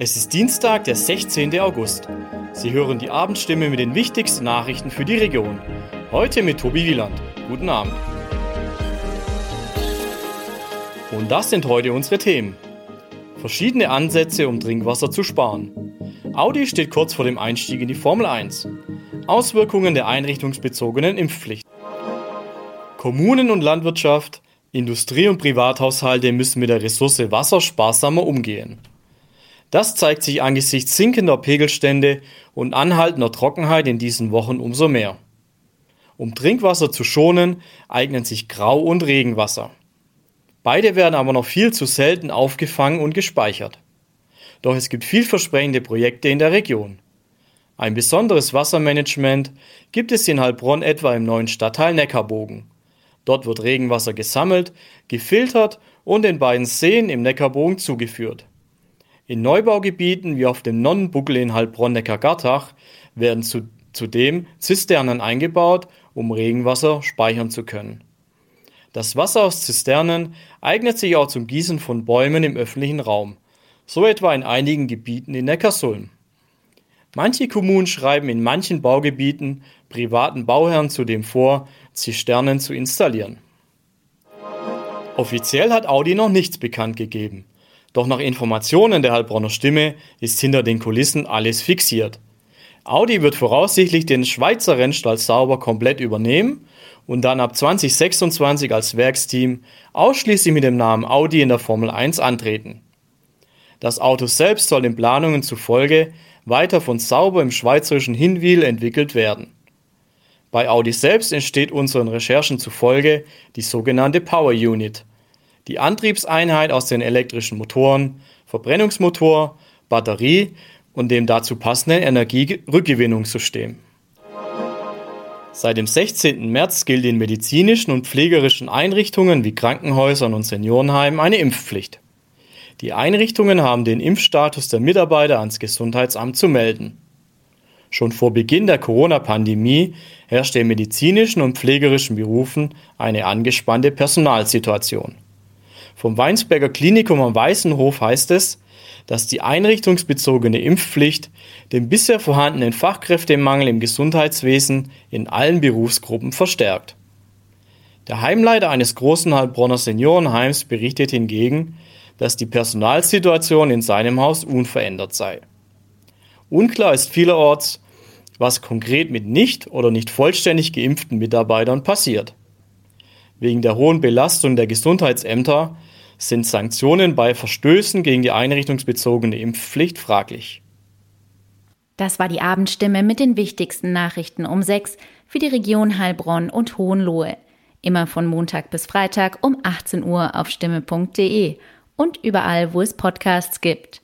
Es ist Dienstag, der 16. August. Sie hören die Abendstimme mit den wichtigsten Nachrichten für die Region. Heute mit Tobi Wieland. Guten Abend. Und das sind heute unsere Themen. Verschiedene Ansätze, um Trinkwasser zu sparen. Audi steht kurz vor dem Einstieg in die Formel 1. Auswirkungen der einrichtungsbezogenen Impfpflicht. Kommunen und Landwirtschaft, Industrie und Privathaushalte müssen mit der Ressource Wasser sparsamer umgehen. Das zeigt sich angesichts sinkender Pegelstände und anhaltender Trockenheit in diesen Wochen umso mehr. Um Trinkwasser zu schonen, eignen sich Grau- und Regenwasser. Beide werden aber noch viel zu selten aufgefangen und gespeichert. Doch es gibt vielversprechende Projekte in der Region. Ein besonderes Wassermanagement gibt es in Heilbronn etwa im neuen Stadtteil Neckarbogen. Dort wird Regenwasser gesammelt, gefiltert und den beiden Seen im Neckarbogen zugeführt. In Neubaugebieten wie auf dem Nonnenbuckel in Heilbronn-Neckar-Gartach werden zu, zudem Zisternen eingebaut, um Regenwasser speichern zu können. Das Wasser aus Zisternen eignet sich auch zum Gießen von Bäumen im öffentlichen Raum, so etwa in einigen Gebieten in Neckarsulm. Manche Kommunen schreiben in manchen Baugebieten privaten Bauherren zudem vor, Zisternen zu installieren. Offiziell hat Audi noch nichts bekannt gegeben. Doch nach Informationen der Heilbronner Stimme ist hinter den Kulissen alles fixiert. Audi wird voraussichtlich den Schweizer Rennstall Sauber komplett übernehmen und dann ab 2026 als Werksteam ausschließlich mit dem Namen Audi in der Formel 1 antreten. Das Auto selbst soll den Planungen zufolge weiter von Sauber im schweizerischen Hinwil entwickelt werden. Bei Audi selbst entsteht unseren Recherchen zufolge die sogenannte Power Unit, die Antriebseinheit aus den elektrischen Motoren, Verbrennungsmotor, Batterie und dem dazu passenden Energierückgewinnungssystem. Seit dem 16. März gilt in medizinischen und pflegerischen Einrichtungen wie Krankenhäusern und Seniorenheimen eine Impfpflicht. Die Einrichtungen haben den Impfstatus der Mitarbeiter ans Gesundheitsamt zu melden. Schon vor Beginn der Corona-Pandemie herrschte in medizinischen und pflegerischen Berufen eine angespannte Personalsituation. Vom Weinsberger Klinikum am Weißenhof heißt es, dass die einrichtungsbezogene Impfpflicht den bisher vorhandenen Fachkräftemangel im Gesundheitswesen in allen Berufsgruppen verstärkt. Der Heimleiter eines großen Heilbronner Seniorenheims berichtet hingegen, dass die Personalsituation in seinem Haus unverändert sei. Unklar ist vielerorts, was konkret mit nicht oder nicht vollständig geimpften Mitarbeitern passiert. Wegen der hohen Belastung der Gesundheitsämter sind Sanktionen bei Verstößen gegen die einrichtungsbezogene Impfpflicht fraglich. Das war die Abendstimme mit den wichtigsten Nachrichten um sechs für die Region Heilbronn und Hohenlohe. Immer von Montag bis Freitag um 18 Uhr auf stimme.de und überall, wo es Podcasts gibt.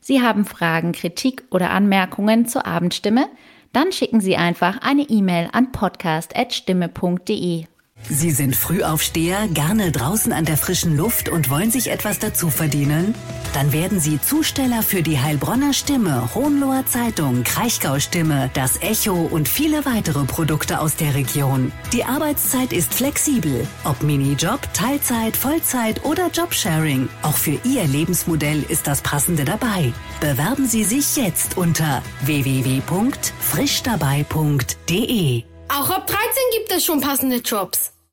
Sie haben Fragen, Kritik oder Anmerkungen zur Abendstimme? Dann schicken Sie einfach eine E-Mail an podcast.stimme.de. Sie sind Frühaufsteher, gerne draußen an der frischen Luft und wollen sich etwas dazu verdienen? Dann werden Sie Zusteller für die Heilbronner Stimme, Hohenloher Zeitung, Kraichgau Stimme, das Echo und viele weitere Produkte aus der Region. Die Arbeitszeit ist flexibel, ob Minijob, Teilzeit, Vollzeit oder Jobsharing. Auch für Ihr Lebensmodell ist das Passende dabei. Bewerben Sie sich jetzt unter www.frischdabei.de. Auch ab 13 gibt es schon passende Jobs.